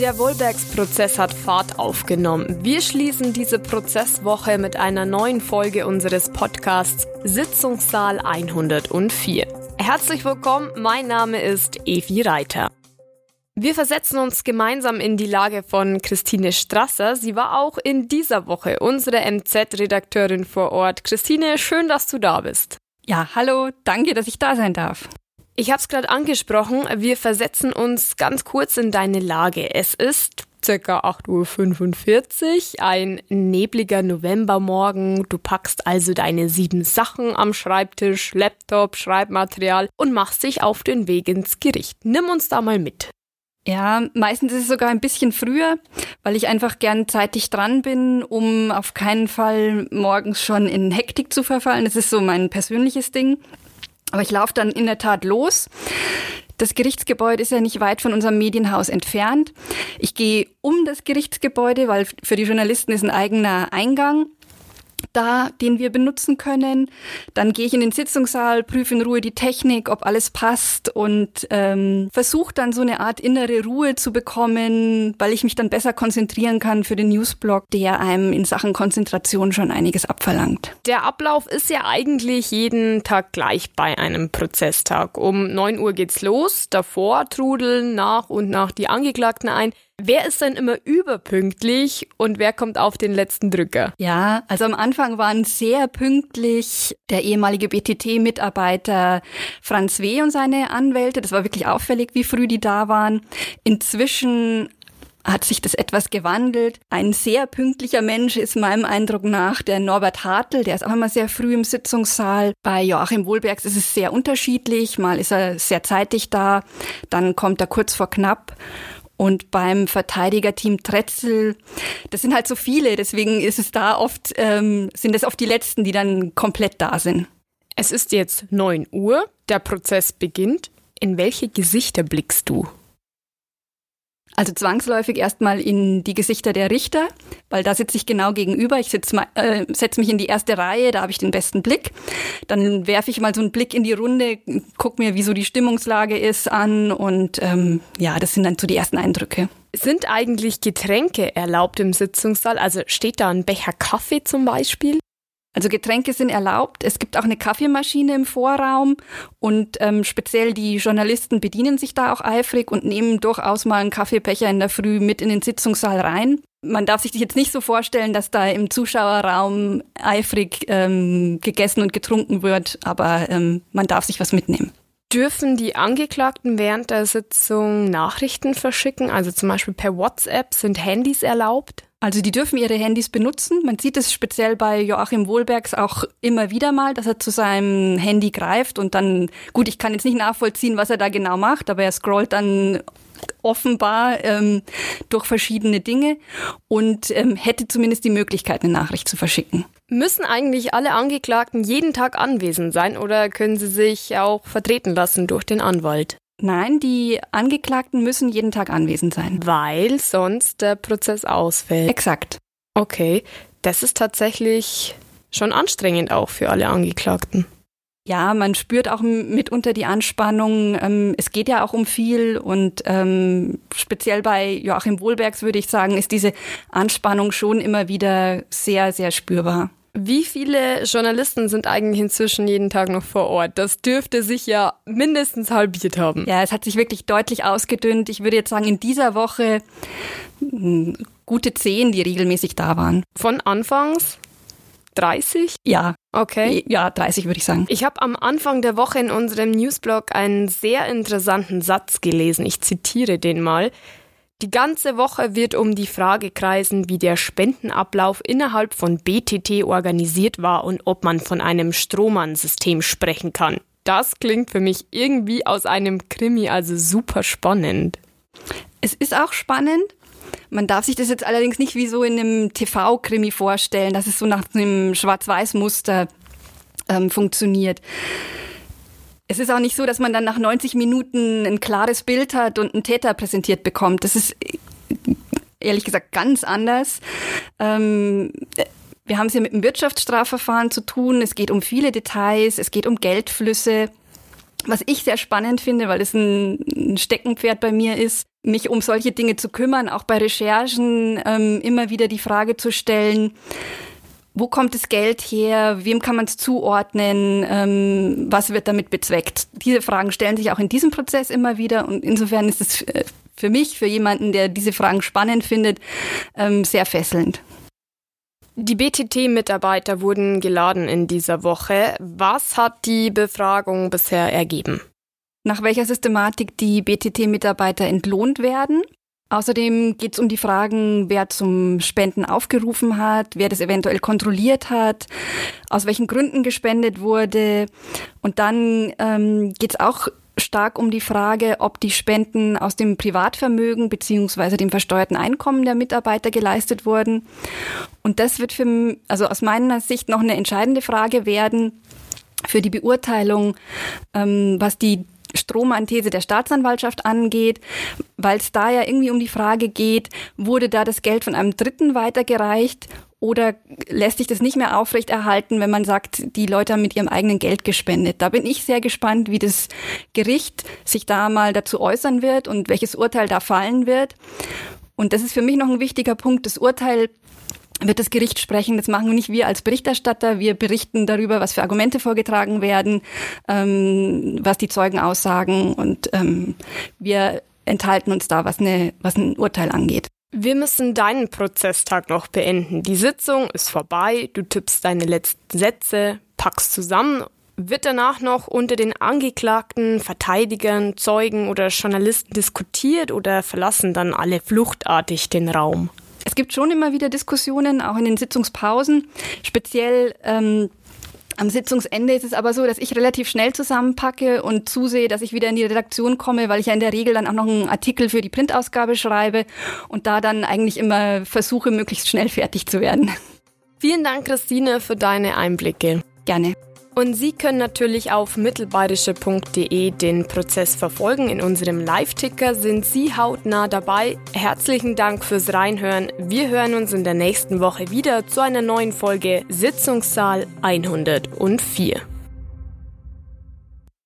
Der Wohlbergs-Prozess hat Fahrt aufgenommen. Wir schließen diese Prozesswoche mit einer neuen Folge unseres Podcasts Sitzungssaal 104. Herzlich willkommen, mein Name ist Evi Reiter. Wir versetzen uns gemeinsam in die Lage von Christine Strasser. Sie war auch in dieser Woche unsere MZ-Redakteurin vor Ort. Christine, schön, dass du da bist. Ja, hallo, danke, dass ich da sein darf. Ich habe es gerade angesprochen, wir versetzen uns ganz kurz in deine Lage. Es ist circa 8.45 Uhr, ein nebliger Novembermorgen. Du packst also deine sieben Sachen am Schreibtisch, Laptop, Schreibmaterial und machst dich auf den Weg ins Gericht. Nimm uns da mal mit. Ja, meistens ist es sogar ein bisschen früher, weil ich einfach gern zeitig dran bin, um auf keinen Fall morgens schon in Hektik zu verfallen. Das ist so mein persönliches Ding. Aber ich laufe dann in der Tat los. Das Gerichtsgebäude ist ja nicht weit von unserem Medienhaus entfernt. Ich gehe um das Gerichtsgebäude, weil für die Journalisten ist ein eigener Eingang da, den wir benutzen können. Dann gehe ich in den Sitzungssaal, prüfe in Ruhe die Technik, ob alles passt und ähm, versuche dann so eine Art innere Ruhe zu bekommen, weil ich mich dann besser konzentrieren kann für den Newsblog, der einem in Sachen Konzentration schon einiges abverlangt. Der Ablauf ist ja eigentlich jeden Tag gleich bei einem Prozesstag. Um 9 Uhr geht's los, davor trudeln nach und nach die Angeklagten ein. Wer ist denn immer überpünktlich und wer kommt auf den letzten Drücker? Ja, also am Anfang waren sehr pünktlich der ehemalige BTT-Mitarbeiter Franz W. und seine Anwälte. Das war wirklich auffällig, wie früh die da waren. Inzwischen hat sich das etwas gewandelt. Ein sehr pünktlicher Mensch ist meinem Eindruck nach der Norbert Hartl, der ist auch immer sehr früh im Sitzungssaal. Bei Joachim Wohlbergs ist es sehr unterschiedlich. Mal ist er sehr zeitig da, dann kommt er kurz vor knapp. Und beim Verteidigerteam Tretzel, das sind halt so viele, deswegen ist es da oft, ähm, sind es oft die letzten, die dann komplett da sind. Es ist jetzt 9 Uhr, der Prozess beginnt. In welche Gesichter blickst du? Also zwangsläufig erstmal in die Gesichter der Richter, weil da sitze ich genau gegenüber. Ich äh, setze mich in die erste Reihe, da habe ich den besten Blick. Dann werfe ich mal so einen Blick in die Runde, guck mir, wie so die Stimmungslage ist an und ähm, ja, das sind dann so die ersten Eindrücke. Sind eigentlich Getränke erlaubt im Sitzungssaal? Also steht da ein Becher Kaffee zum Beispiel? Also Getränke sind erlaubt. Es gibt auch eine Kaffeemaschine im Vorraum und ähm, speziell die Journalisten bedienen sich da auch eifrig und nehmen durchaus mal einen Kaffeebecher in der Früh mit in den Sitzungssaal rein. Man darf sich jetzt nicht so vorstellen, dass da im Zuschauerraum eifrig ähm, gegessen und getrunken wird, aber ähm, man darf sich was mitnehmen. Dürfen die Angeklagten während der Sitzung Nachrichten verschicken? Also zum Beispiel per WhatsApp sind Handys erlaubt? Also die dürfen ihre Handys benutzen. Man sieht es speziell bei Joachim Wohlbergs auch immer wieder mal, dass er zu seinem Handy greift und dann, gut, ich kann jetzt nicht nachvollziehen, was er da genau macht, aber er scrollt dann offenbar ähm, durch verschiedene Dinge und ähm, hätte zumindest die Möglichkeit, eine Nachricht zu verschicken. Müssen eigentlich alle Angeklagten jeden Tag anwesend sein oder können sie sich auch vertreten lassen durch den Anwalt? Nein, die Angeklagten müssen jeden Tag anwesend sein. Weil sonst der Prozess ausfällt. Exakt. Okay, das ist tatsächlich schon anstrengend auch für alle Angeklagten. Ja, man spürt auch mitunter die Anspannung. Ähm, es geht ja auch um viel und ähm, speziell bei Joachim Wohlbergs würde ich sagen, ist diese Anspannung schon immer wieder sehr, sehr spürbar. Wie viele Journalisten sind eigentlich inzwischen jeden Tag noch vor Ort? Das dürfte sich ja mindestens halbiert haben. Ja, es hat sich wirklich deutlich ausgedünnt. Ich würde jetzt sagen, in dieser Woche hm, gute zehn, die regelmäßig da waren. Von anfangs 30? Ja. Okay. Ja, 30 würde ich sagen. Ich habe am Anfang der Woche in unserem Newsblog einen sehr interessanten Satz gelesen. Ich zitiere den mal. Die ganze Woche wird um die Frage kreisen, wie der Spendenablauf innerhalb von BTT organisiert war und ob man von einem Strohmann-System sprechen kann. Das klingt für mich irgendwie aus einem Krimi, also super spannend. Es ist auch spannend. Man darf sich das jetzt allerdings nicht wie so in einem TV-Krimi vorstellen, dass es so nach einem Schwarz-Weiß-Muster ähm, funktioniert es ist auch nicht so, dass man dann nach 90 Minuten ein klares Bild hat und einen Täter präsentiert bekommt. Das ist ehrlich gesagt ganz anders. Ähm, wir haben es ja mit einem Wirtschaftsstrafverfahren zu tun. Es geht um viele Details, es geht um Geldflüsse. Was ich sehr spannend finde, weil es ein Steckenpferd bei mir ist, mich um solche Dinge zu kümmern, auch bei Recherchen ähm, immer wieder die Frage zu stellen, wo kommt das Geld her? Wem kann man es zuordnen? Ähm, was wird damit bezweckt? Diese Fragen stellen sich auch in diesem Prozess immer wieder und insofern ist es äh, für mich, für jemanden, der diese Fragen spannend findet, ähm, sehr fesselnd. Die BTT-Mitarbeiter wurden geladen in dieser Woche. Was hat die Befragung bisher ergeben? Nach welcher Systematik die BTT-Mitarbeiter entlohnt werden? Außerdem geht es um die Fragen, wer zum Spenden aufgerufen hat, wer das eventuell kontrolliert hat, aus welchen Gründen gespendet wurde. Und dann ähm, geht es auch stark um die Frage, ob die Spenden aus dem Privatvermögen beziehungsweise dem versteuerten Einkommen der Mitarbeiter geleistet wurden. Und das wird für, also aus meiner Sicht noch eine entscheidende Frage werden für die Beurteilung, ähm, was die Strohmann-These der Staatsanwaltschaft angeht, weil es da ja irgendwie um die Frage geht, wurde da das Geld von einem Dritten weitergereicht oder lässt sich das nicht mehr aufrechterhalten, wenn man sagt, die Leute haben mit ihrem eigenen Geld gespendet? Da bin ich sehr gespannt, wie das Gericht sich da mal dazu äußern wird und welches Urteil da fallen wird. Und das ist für mich noch ein wichtiger Punkt. Das Urteil wird das Gericht sprechen. Das machen nicht wir als Berichterstatter. Wir berichten darüber, was für Argumente vorgetragen werden, ähm, was die Zeugen aussagen und ähm, wir enthalten uns da, was, eine, was ein Urteil angeht. Wir müssen deinen Prozesstag noch beenden. Die Sitzung ist vorbei, du tippst deine letzten Sätze, packst zusammen. Wird danach noch unter den Angeklagten, Verteidigern, Zeugen oder Journalisten diskutiert oder verlassen dann alle fluchtartig den Raum? Es gibt schon immer wieder Diskussionen, auch in den Sitzungspausen. Speziell ähm, am Sitzungsende ist es aber so, dass ich relativ schnell zusammenpacke und zusehe, dass ich wieder in die Redaktion komme, weil ich ja in der Regel dann auch noch einen Artikel für die Printausgabe schreibe und da dann eigentlich immer versuche, möglichst schnell fertig zu werden. Vielen Dank, Christine, für deine Einblicke. Gerne. Und Sie können natürlich auf mittelbayerische.de den Prozess verfolgen. In unserem Live-Ticker sind Sie hautnah dabei. Herzlichen Dank fürs Reinhören. Wir hören uns in der nächsten Woche wieder zu einer neuen Folge Sitzungssaal 104.